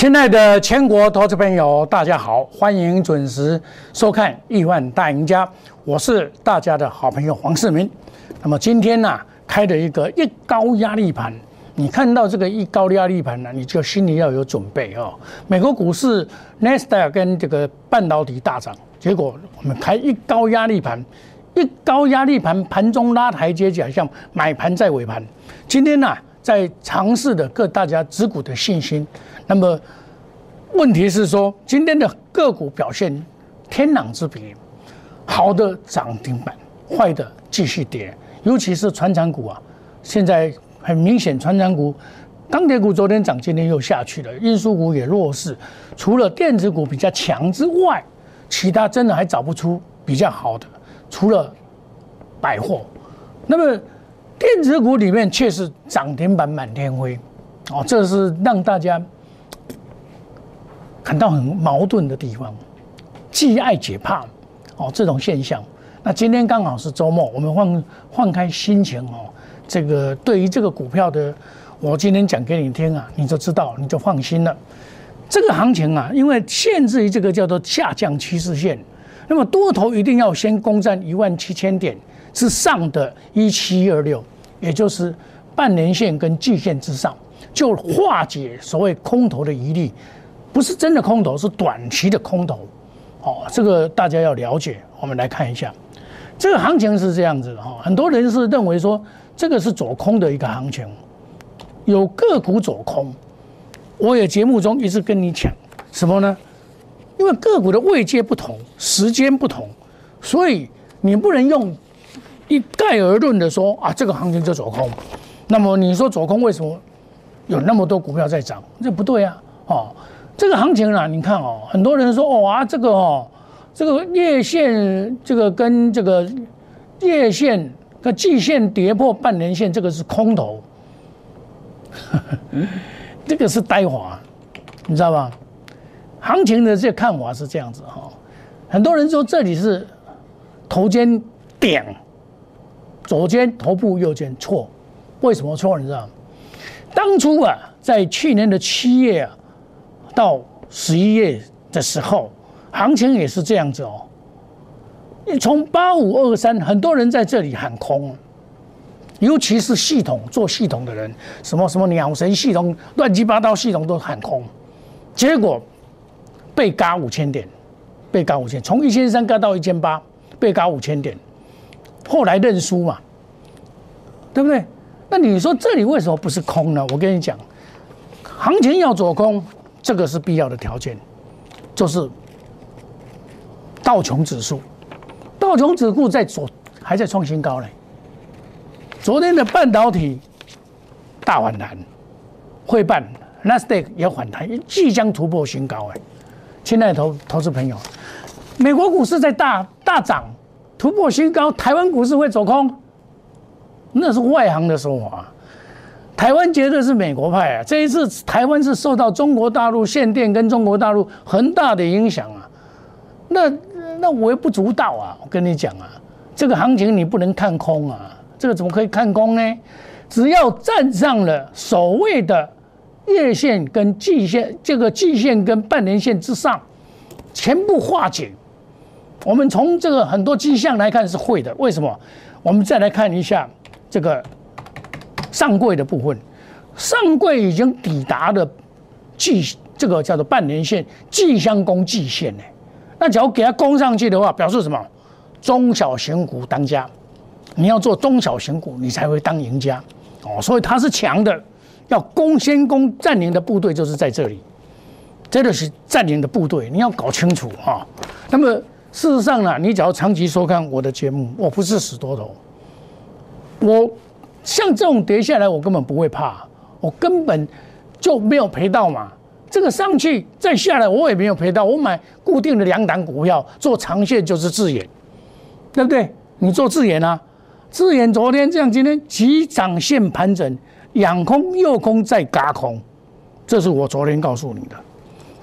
亲爱的全国投资朋友，大家好，欢迎准时收看《亿万大赢家》，我是大家的好朋友黄世明。那么今天呢，开了一个一高压力盘，你看到这个一高压力盘呢，你就心里要有准备哦。美国股市 n e s t a 跟这个半导体大涨，结果我们开一高压力盘，一高压力盘盘中拉台阶，假像买盘在尾盘。今天呢，在尝试的各大家持股的信心。那么，问题是说，今天的个股表现天壤之别，好的涨停板，坏的继续跌，尤其是船长股啊，现在很明显，船长股、钢铁股昨天涨，今天又下去了，运输股也弱势，除了电子股比较强之外，其他真的还找不出比较好的，除了百货，那么电子股里面却是涨停板满天飞，哦，这是让大家。感到很矛盾的地方，既爱解怕，哦，这种现象。那今天刚好是周末，我们换换开心情哦。这个对于这个股票的，我今天讲给你听啊，你就知道，你就放心了。这个行情啊，因为限制于这个叫做下降趋势线，那么多头一定要先攻占一万七千点之上的一七二六，也就是半年线跟季线之上，就化解所谓空头的疑虑。不是真的空头，是短期的空头，哦，这个大家要了解。我们来看一下，这个行情是这样子的哈。很多人是认为说这个是走空的一个行情，有个股走空。我也节目中一直跟你讲什么呢？因为个股的位阶不同，时间不同，所以你不能用一概而论的说啊，这个行情就走空。那么你说走空为什么有那么多股票在涨？这不对啊，哦。这个行情啊，你看哦，很多人说哦啊，这个哦，这个月线这个跟这个月线跟季线跌破半年线，这个是空头，这个是呆滑，你知道吧？行情的这看法是这样子哈，很多人说这里是头肩顶，左肩头部右肩错，为什么错？你知道？当初啊，在去年的七月啊。到十一月的时候，行情也是这样子哦。你从八五二三，很多人在这里喊空，尤其是系统做系统的人，什么什么鸟神系统、乱七八糟系统都喊空，结果被嘎五千点，被嘎五千，从一千三嘎到一千八，被嘎五千点，后来认输嘛，对不对？那你说这里为什么不是空呢？我跟你讲，行情要做空。这个是必要的条件，就是道琼指数，道琼指数在昨还在创新高呢。昨天的半导体大反弹，汇办纳斯达克也反弹，即将突破新高哎。亲爱的投投资朋友，美国股市在大大涨，突破新高，台湾股市会走空，那是外行的说法。台湾绝对是美国派啊！这一次台湾是受到中国大陆限电跟中国大陆很大的影响啊，那那微不足道啊！我跟你讲啊，这个行情你不能看空啊，这个怎么可以看空呢？只要站上了所谓的月线跟季线，这个季线跟半年线之上，全部化解。我们从这个很多迹象来看是会的，为什么？我们再来看一下这个。上柜的部分，上柜已经抵达了季这个叫做半年线，季相攻季线呢。那只要给它攻上去的话，表示什么？中小型股当家，你要做中小型股，你才会当赢家哦。所以它是强的，要攻先攻占领的部队就是在这里，这个是占领的部队，你要搞清楚哈。那么事实上呢，你只要长期收看我的节目，我不是死多头，我。像这种跌下来，我根本不会怕，我根本就没有赔到嘛。这个上去再下来，我也没有赔到。我买固定的两档股票做长线就是自研，对不对？你做自研啊，自研昨天这样，今天急涨线盘整，仰空右空再嘎空，这是我昨天告诉你的。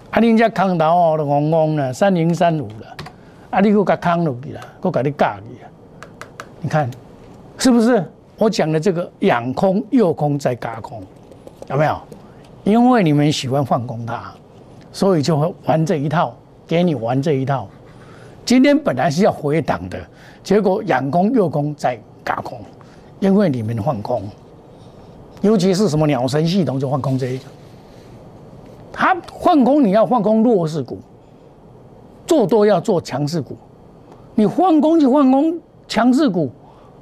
啊，人家康达哦的红红呢，三零三五了，啊，你给我扛落去了，我给你嘎去啊，你看是不是？我讲的这个仰空、右空再嘎空，有没有？因为你们喜欢放空它，所以就会玩这一套，给你玩这一套。今天本来是要回档的，结果仰空、右空在嘎空，因为你们放空，尤其是什么鸟神系统就放空这一个。它换空你要换空弱势股，做多要做强势股，你换空就换空强势股，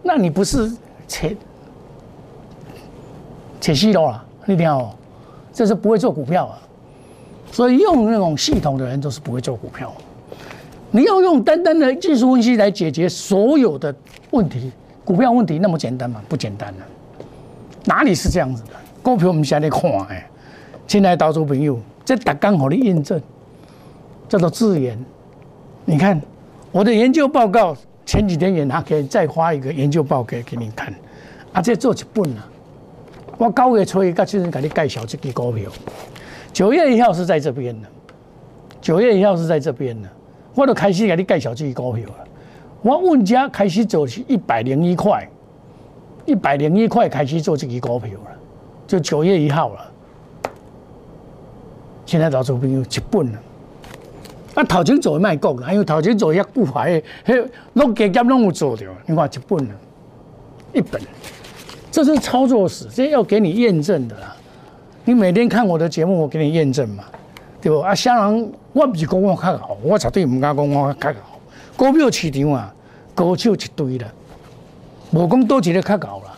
那你不是切切细路了？你听哦，这是不会做股票啊。所以用那种系统的人都是不会做股票。你要用单单的技术分析来解决所有的问题，股票问题那么简单吗？不简单的，哪里是这样子的？股票我们现在看哎，亲爱的投资朋友，这打刚好的印证，叫做自研。你看我的研究报告，前几天也拿给再发一个研究报告给你看，啊，这做一本啊。我九月初一个就是给你介绍这个股票，九月一号是在这边的，九月一号是在这边的。我都开始给你介绍这个股票了。我问家开始做是一百零一块，一百零一块开始做这个股票了，就九月一号了。现在老周朋友一本了。啊，头前做卖讲啦，因为头前做遐固牌，迄拢加减拢有做着。你看一本，一本，这是操作史，这要给你验证的啦。你每天看我的节目，我给你验证嘛。对不？啊，啥人？我不是讲我较好，我绝对唔敢讲我较好。股票市场啊，高手一堆啦，无讲多一个较好啦，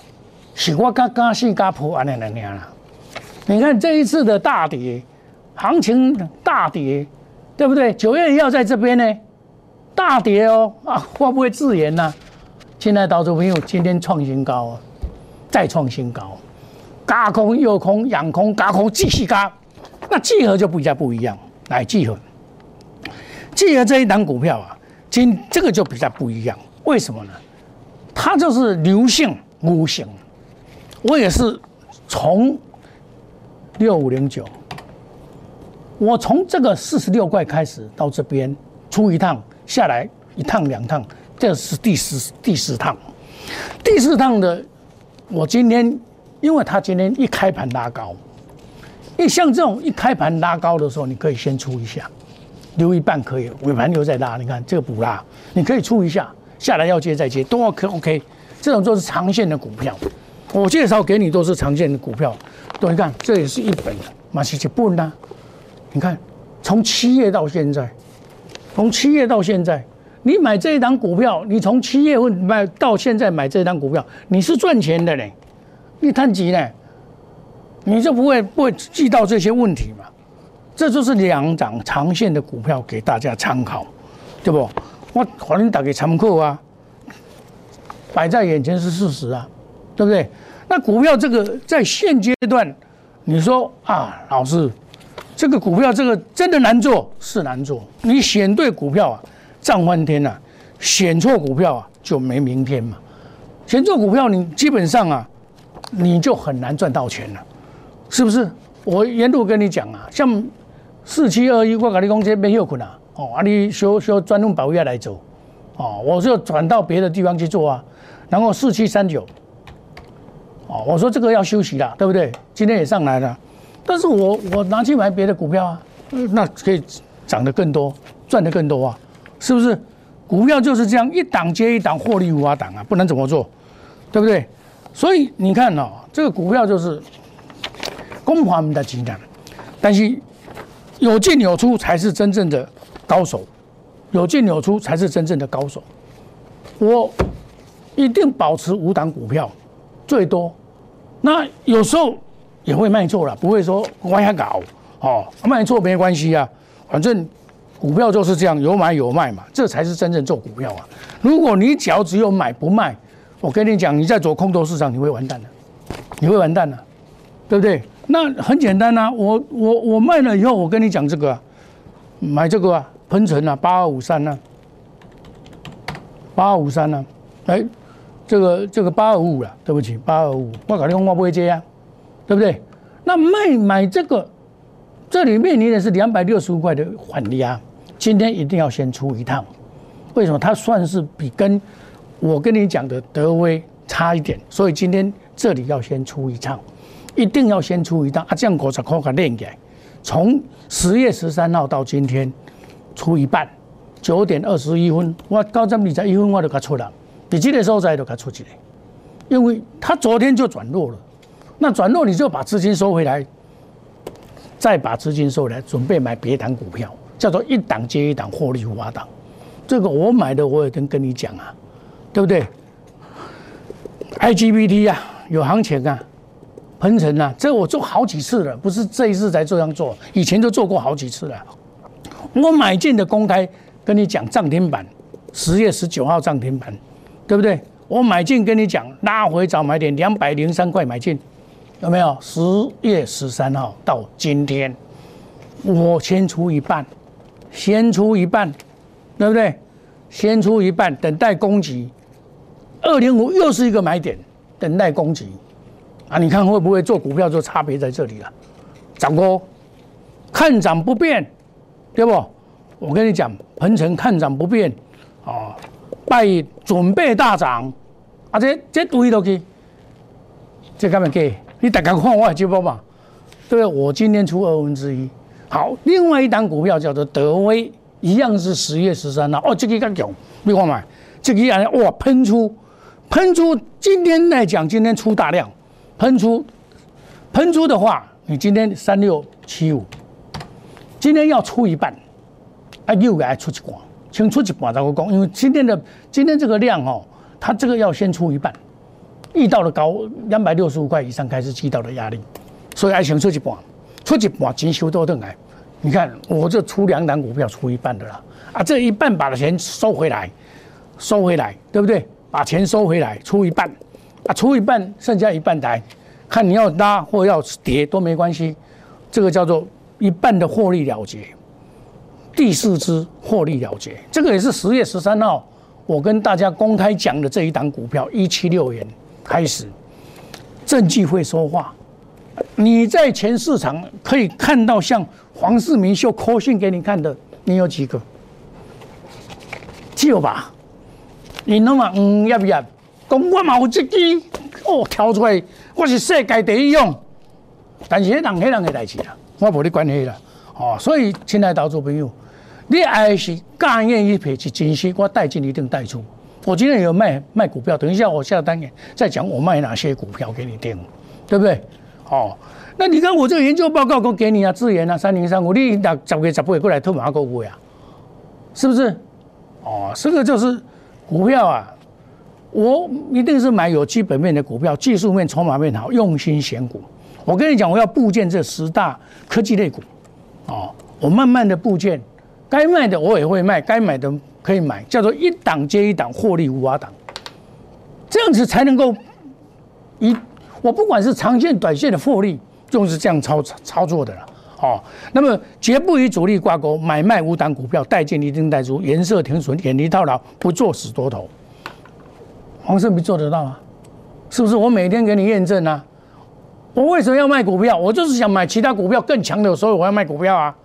是我加加新加破安尼两样啦。你看这一次的大跌，行情大跌，对不对？九月要在这边呢，大跌哦啊，会不会自研呢？亲爱的投资朋友，今天创新高啊，再创新高，加空又空，仰空加空继续加。那集合就不一样，不一样。来集合，集合这一档股票啊，今这个就比较不一样。为什么呢？它就是流性无形。我也是从六五零九，我从这个四十六块开始到这边出一趟，下来一趟两趟，这是第四第四趟。第四趟的，我今天因为他今天一开盘拉高。因为像这种一开盘拉高的时候，你可以先出一下，留一半可以，尾盘留再拉。你看这个补拉，你可以出一下，下来要接再接都 OK OK。这种都是长线的股票，我介绍给你都是长线的股票。对，你看这也是一本的，马西奇不呢？你看从七月到现在，从七月到现在，你买这一档股票，你从七月份买到现在买这一档股票，你是赚钱的嘞，你叹几呢？你就不会不会记到这些问题嘛？这就是两涨长线的股票给大家参考，对不？我反正打给参考啊，摆在眼前是事实啊，对不对？那股票这个在现阶段，你说啊，老师，这个股票这个真的难做，是难做。你选对股票啊，涨翻天了；选错股票啊，就没明天嘛。选错股票，你基本上啊，你就很难赚到钱了。是不是？我沿路跟你讲啊，像四七二一，我跟你讲这没有困难哦，啊，你需需要专用保险来走哦，我就转到别的地方去做啊。然后四七三九，哦，我说这个要休息了，对不对？今天也上来了，但是我我拿去买别的股票啊，那可以涨得更多，赚得更多啊，是不是？股票就是这样，一档接一档，获利无法挡啊，不能怎么做，对不对？所以你看哦，这个股票就是。公盘的技能，但是有进有出才是真正的高手，有进有出才是真正的高手。我一定保持五档股票，最多。那有时候也会卖错了，不会说往下搞哦，卖错没关系啊，反正股票就是这样，有买有卖嘛，这才是真正做股票啊。如果你只要只有买不卖，我跟你讲，你在做空头市场，你会完蛋的，你会完蛋的，对不对？那很简单呐，我我我卖了以后，我跟你讲这个，买这个啊，喷泉啊，八二五三呐，八二五三呐，哎，这个这个八二五五了，对不起，八二五五，我搞电话不会接啊，对不对？那卖买这个，这里面临的是两百六十五块的缓压，今天一定要先出一趟，为什么？它算是比跟我跟你讲的德威差一点，所以今天这里要先出一趟。一定要先出一趟。啊，这样五十块给练起来，从十月十三号到今天出一半，九点二十一分，我九点二十一分我就给出了，你这个时候在就给出去了，因为它昨天就转弱了，那转弱你就把资金收回来，再把资金收回来，准备买别档股票，叫做一档接一档获利无法档。这个我买的我也跟跟你讲啊，对不对？IGBT 啊，有行情啊。鹏程啊，这我做好几次了，不是这一次才这样做，以前就做过好几次了。我买进的公开跟你讲涨停板，十月十九号涨停板，对不对？我买进跟你讲拉回早买点两百零三块买进，有没有？十月十三号到今天，我先出一半，先出一半，对不对？先出一半，等待攻击。二零五又是一个买点，等待攻击。啊，你看会不会做股票就差别在这里了？涨哥，看涨不变，对不？我跟你讲，鹏程看涨不变，啊，拜准备大涨，啊这这堆都去，这干嘛给？你大家看我直播嘛？对？我今天出二分之一。好，另外一档股票叫做德威，一样是十月十三号，哦，这个更强，你看嘛，这个啊哇喷出，喷出，今天来讲，今天出大量。喷出，喷出的话，你今天三六七五，今天要出一半，啊，又该出一半，先出一半再讲，因为今天的今天这个量哦，它这个要先出一半，遇到了高两百六十五块以上开始遇到的压力，所以还先出一半，出一半钱收多等来，你看我这出两档股票出一半的啦，啊，这一半把的钱收回来，收回来，对不对？把钱收回来，出一半。啊，出一半，剩下一半台，看你要拉或要跌都没关系，这个叫做一半的获利了结，第四支获利了结，这个也是十月十三号我跟大家公开讲的这一档股票一七六元开始，证据会说话，你在全市场可以看到像黄世明秀扣讯给你看的，你有几个？有吧？你那么嗯要不要？讲我嘛有这支哦，跳出来，我是世界第一用，但是迄人迄人的代志啦，我无你关系啦，哦，所以亲爱的投资朋友，你爱是甘愿意赔是真心，我带进一定带出。我今天有卖卖股票，等一下我下单再讲我卖哪些股票给你听，对不对？哦，那你看我这个研究报告，我给你啊，资源啊，三零三五，你那十月十八过来偷马股股呀，是不是？哦，这个就是股票啊。我一定是买有基本面的股票，技术面、筹码面好，用心选股。我跟你讲，我要部件这十大科技类股，哦，我慢慢的部件，该卖的我也会卖，该买的可以买，叫做一档接一档，获利无法挡。这样子才能够一，我不管是长线、短线的获利，就是这样操操作的了。哦，那么绝不与主力挂钩，买卖无档股票，带进一定带出，颜色停损，远离套牢，不做死多头。黄世明做得到啊？是不是？我每天给你验证啊！我为什么要卖股票？我就是想买其他股票更强的，所以我要卖股票啊！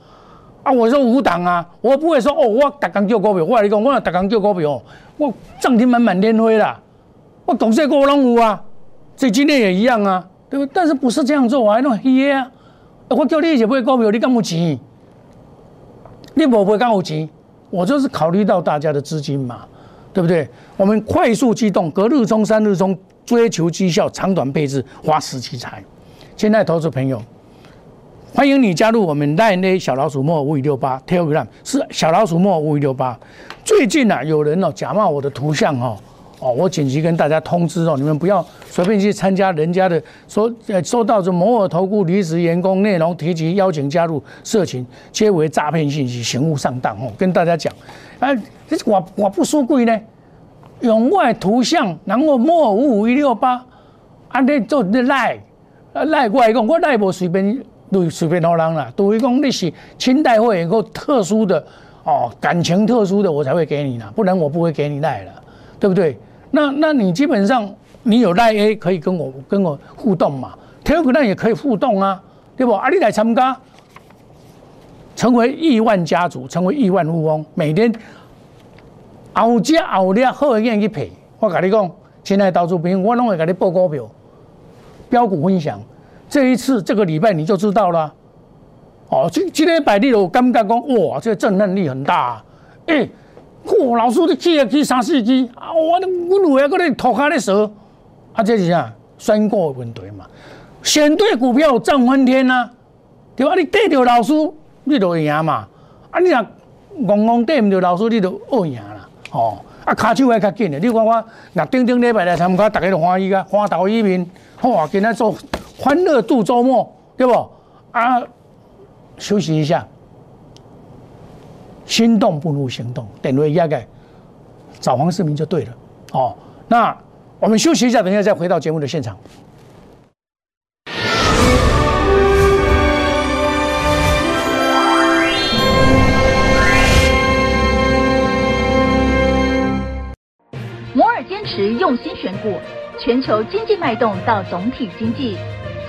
啊，我说五档啊，我不会说哦，我打刚叫股票，我跟你讲，我打刚叫股票，我涨停满满天飞啦！我董事股我拢有啊，这今天也一样啊，对不对？但是不是这样做，我还弄黑啊！我叫你一起买股票，你敢有钱？你不会敢有钱？我就是考虑到大家的资金嘛。对不对？我们快速机动，隔日冲、三日冲，追求绩效，长短配置，花时期财。现在投资朋友，欢迎你加入我们 Line 小老鼠莫五五六八 Telegram，是小老鼠莫五五六八。最近啊，有人哦假冒我的图像哦。哦，我紧急跟大家通知哦，你们不要随便去参加人家的说，呃，收到这摩尔投顾离职员工内容提及邀请加入社群，皆为诈骗信息，刑务上当哦。跟大家讲，哎，我我不输贵呢，用我的图像，然后莫五五一六八，安尼做你赖，赖我来讲，我赖无随便都随便好人啦，除非讲你是清代会有个特殊的哦，感情特殊的，我才会给你啦，不然我不会给你赖了，对不对？那那你基本上你有赖 A 可以跟我跟我互动嘛，Telegram 也可以互动啊，对不？啊，你来参加，成为亿万家族，成为亿万富翁，每天熬加熬量好愿去赔。我跟你讲，现在到处朋我拢会给你报股票，标股分享。这一次这个礼拜你就知道了，哦，今今天摆地我感觉讲，哇，这个震撼力很大。哎，嚯，老师你起啊去三四支，啊，我我有下搁咧头壳咧蛇，啊，这是啥？选股问题嘛。选对股票涨翻天啊，对吧？你对着老师，你就会赢嘛。啊，你若戆戆对唔着老师，你就恶赢啦。哦，啊，卡手还较紧的。你看我那顶顶礼拜来参加，大家都欢喜啊，欢头一面，哇，今仔做欢乐度周末，对不？啊，休息一下，心动不如行动，点位压盖，找黄世明就对了。哦，那我们休息一下，等一下再回到节目的现场。摩尔坚持用心选股，全球经济脉动到总体经济，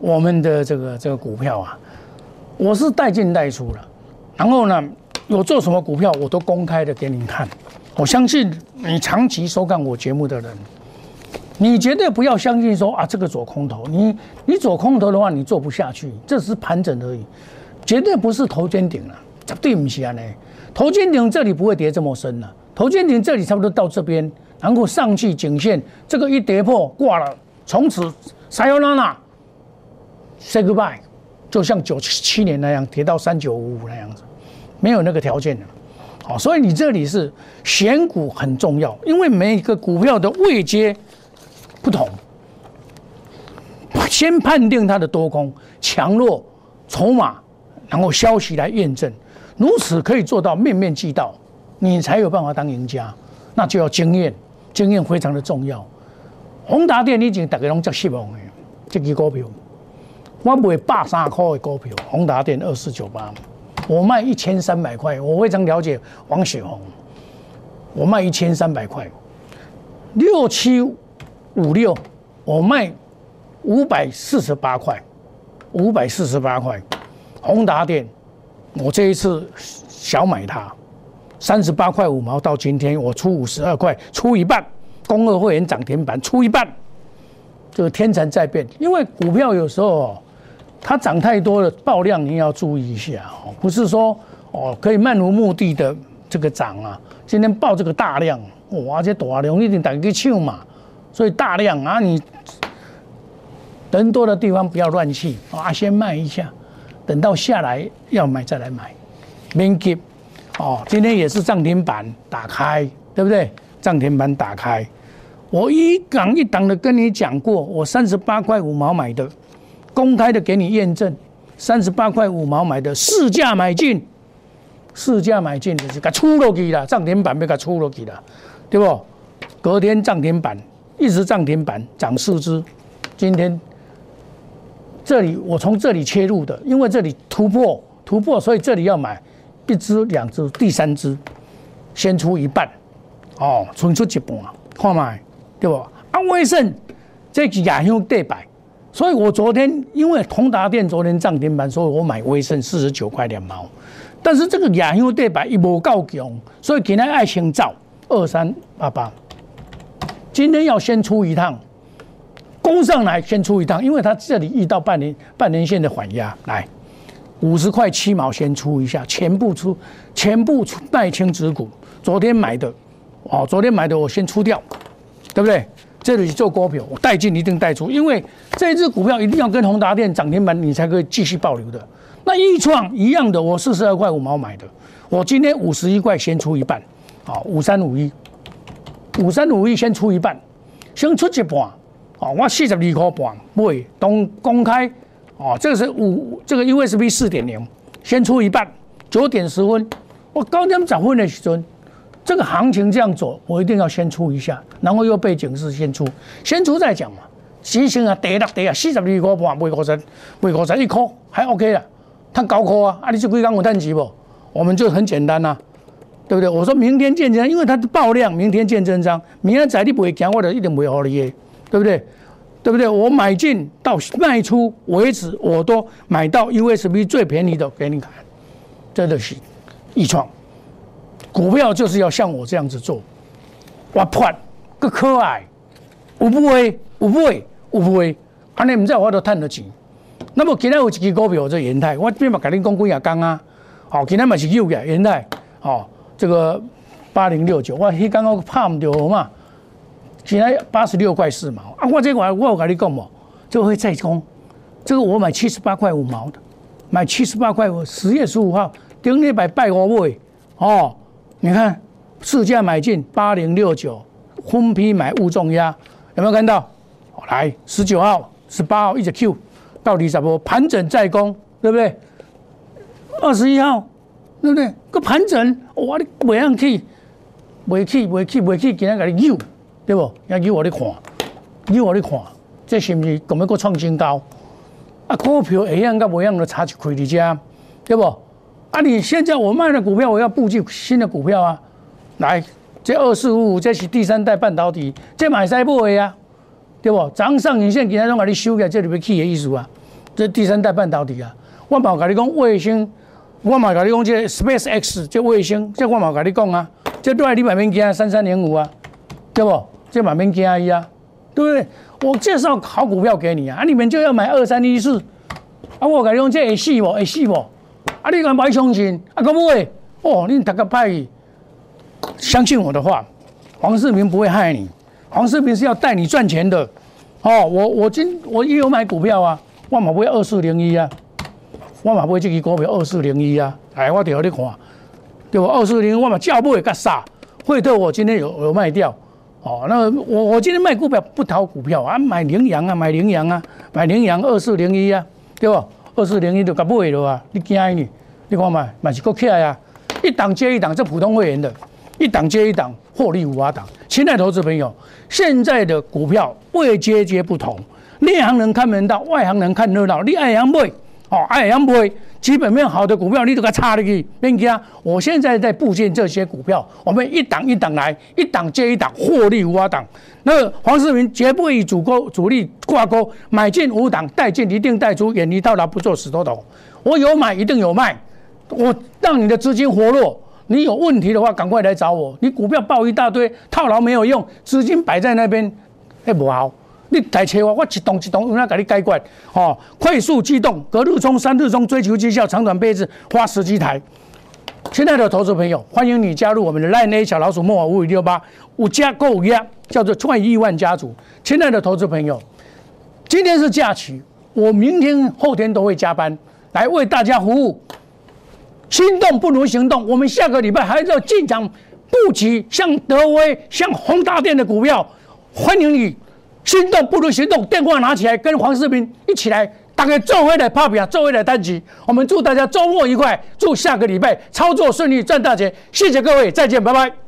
我们的这个这个股票啊，我是带进带出了，然后呢，有做什么股票我都公开的给你看。我相信你长期收看我节目的人，你绝对不要相信说啊这个做空头，你你做空头的话你做不下去，这是盘整而已，绝对不是头肩顶了，绝对不是啊呢，头肩顶这里不会跌这么深了，头肩顶这里差不多到这边。然后上去颈线，这个一跌破挂了，从此撒由那拉 Say goodbye，就像九七年那样跌到三九五五那样子，没有那个条件的，好，所以你这里是选股很重要，因为每一个股票的位阶不同，先判定它的多空强弱、筹码，然后消息来验证，如此可以做到面面俱到，你才有办法当赢家，那就要经验。经验非常的重要。宏达电已经大家拢接失望的，这支股票，我卖百三块的股票，宏达电二四九八，我卖一千三百块。我非常了解王雪红，我卖一千三百块。六七五六，我卖五百四十八块，五百四十八块。宏达电，我这一次小买它。三十八块五毛到今天，我出五十二块，出一半，公二会员涨停板出一半，这个天蚕在变。因为股票有时候它涨太多了，爆量你要注意一下哦，不是说哦可以漫无目的的这个涨啊。今天爆这个大量，哇，这大量一定打个抢嘛，所以大量啊，你人多的地方不要乱去啊，先卖一下，等到下来要买再来买，免急。哦，今天也是涨停板打开，对不对？涨停板打开，我一档一档的跟你讲过，我三十八块五毛买的，公开的给你验证，三十八块五毛买的市价买进，市价买进就是给出落去了，涨停板被给出落去了，对不？隔天涨停板，一直涨停板涨四只，今天这里我从这里切入的，因为这里突破突破，所以这里要买。一只、两只、第三只，先出一半，哦，存出一半，看嘛，对不？啊，威盛这是亚香对白，所以我昨天因为宏达电昨天涨停板，所以我买威盛四十九块两毛。但是这个亚香对白一波够强，所以今天爱情照二三八八，今天要先出一趟，攻上来先出一趟，因为它这里遇到半年半年线的缓压来。五十块七毛先出一下，全部出，全部出卖清止股。昨天买的，哦，昨天买的我先出掉，对不对？这里做股票，我带进一定带出，因为这只股票一定要跟宏达电涨停板，你才可以继续保留的。那一创一样的，我四十二块五毛买的，我今天五十一块先出一半，好，五三五一，五三五一先出一半，先出一半，哦，我四十二块半买，公公开，哦，这个是五这个 USB 四点零，先出一半，九点十分，我高点涨分的时候。这个行情这样走，我一定要先出一下，然后又被警示先出，先出再讲嘛。行啊，跌了跌啊，四十二块半，卖五十，卖五十一块还 OK 啦，它高科啊，啊你这几刚有探级不？我们就很简单呐，对不对？我说明天见真章，因为它的爆量，明天见真章。明天仔你不会讲，我就一定不会好你的，对不对？对不对？我买进到卖出为止，我都买到 USB 最便宜的给你看，真的是易创。股票就是要像我这样子做，我破个可爱，有不会，有不会，有不会，安尼毋知我都赚得钱。那么今天有一支股票做元泰，我边嘛甲你讲几下讲啊，好，今天嘛是有嘅元泰，好，这个八零六九，我迄刚刚拍唔到嘛，今天八十六块四毛。啊，我这我我有跟你讲嘛，就会再攻，这个我买七十八块五毛的，买七十八块五，十月十五号顶礼拜拜我买，哦。你看，市价买进八零六九，分批买勿重压，有没有看到？来，十九号、十八号一直 Q，到底怎么盘整再攻，对不对？二十一号，对不对？个盘整，我的未让去，未去，未去，未去，今天给你扭，对不？要扭我的看，扭我的看，这是不是咁样个创新高？啊，股票一样跟不一样的差距亏你家，对不？啊！你现在我卖的股票，我要布局新的股票啊！来，这二四五五这是第三代半导体，这买晒不为啊？对不？涨上影线，其他拢给你修改，这里面去的意思啊？这第三代半导体啊！我冇跟你讲卫星，我冇跟你讲这 Space X 这卫星，这我冇跟你讲啊！这都系你买免惊三三零五啊？对不？这买免惊伊啊？对不对？我介绍好股票给你啊！啊，你们就要买二三一四啊！我跟你讲这会死不？会死不？啊！你敢买相信？啊，可不会哦！你大个派，相信我的话，黄世明不会害你。黄世明是要带你赚钱的。哦，我我今我也有买股票啊，我嘛不会二四零一啊，我嘛不会这支股票二四零一啊。哎，我调你看，对吧？二四零我嘛叫不会干啥？惠特我今天有有卖掉。哦，那我我今天卖股票不淘股票啊，买羚羊啊，买羚羊啊，买羚羊二四零一啊，对吧？二四零一就搞不会了啊！你惊你？你看嘛，嘛是够起来啊！一档接一档，这普通会员的，一档接一档，获利无法挡。亲爱投资朋友，现在的股票位阶阶不同，内行人看门道，外行人看热闹。你爱养买，哦，爱养买。基本面好的股票，你都给插进去。别家，我现在在布建这些股票，我们一档一档来，一档接一档，获利无法挡。那黄世明绝不会主钩主力挂钩，买进五档，带进一定带出，远离套牢，不做死多头。我有买，一定有卖。我让你的资金活络，你有问题的话，赶快来找我。你股票爆一大堆，套牢没有用，资金摆在那边，哎，不好。你来找我，我一动一动，有哪给你解决？哦，快速机动，隔日冲，三日冲，追求绩效，长短配置，花十几台。亲爱的投资朋友，欢迎你加入我们的 Line A 小老鼠莫五五六八五加购五压，叫做创亿万家族。亲爱的投资朋友，今天是假期，我明天后天都会加班来为大家服务。心动不如行动，我们下个礼拜还要进场布局像德威、像宏达电的股票，欢迎你。心动不如行动，电话拿起来，跟黄世明一起来，大概做回来 p a 做回来单集。我们祝大家周末愉快，祝下个礼拜操作顺利，赚大钱。谢谢各位，再见，拜拜。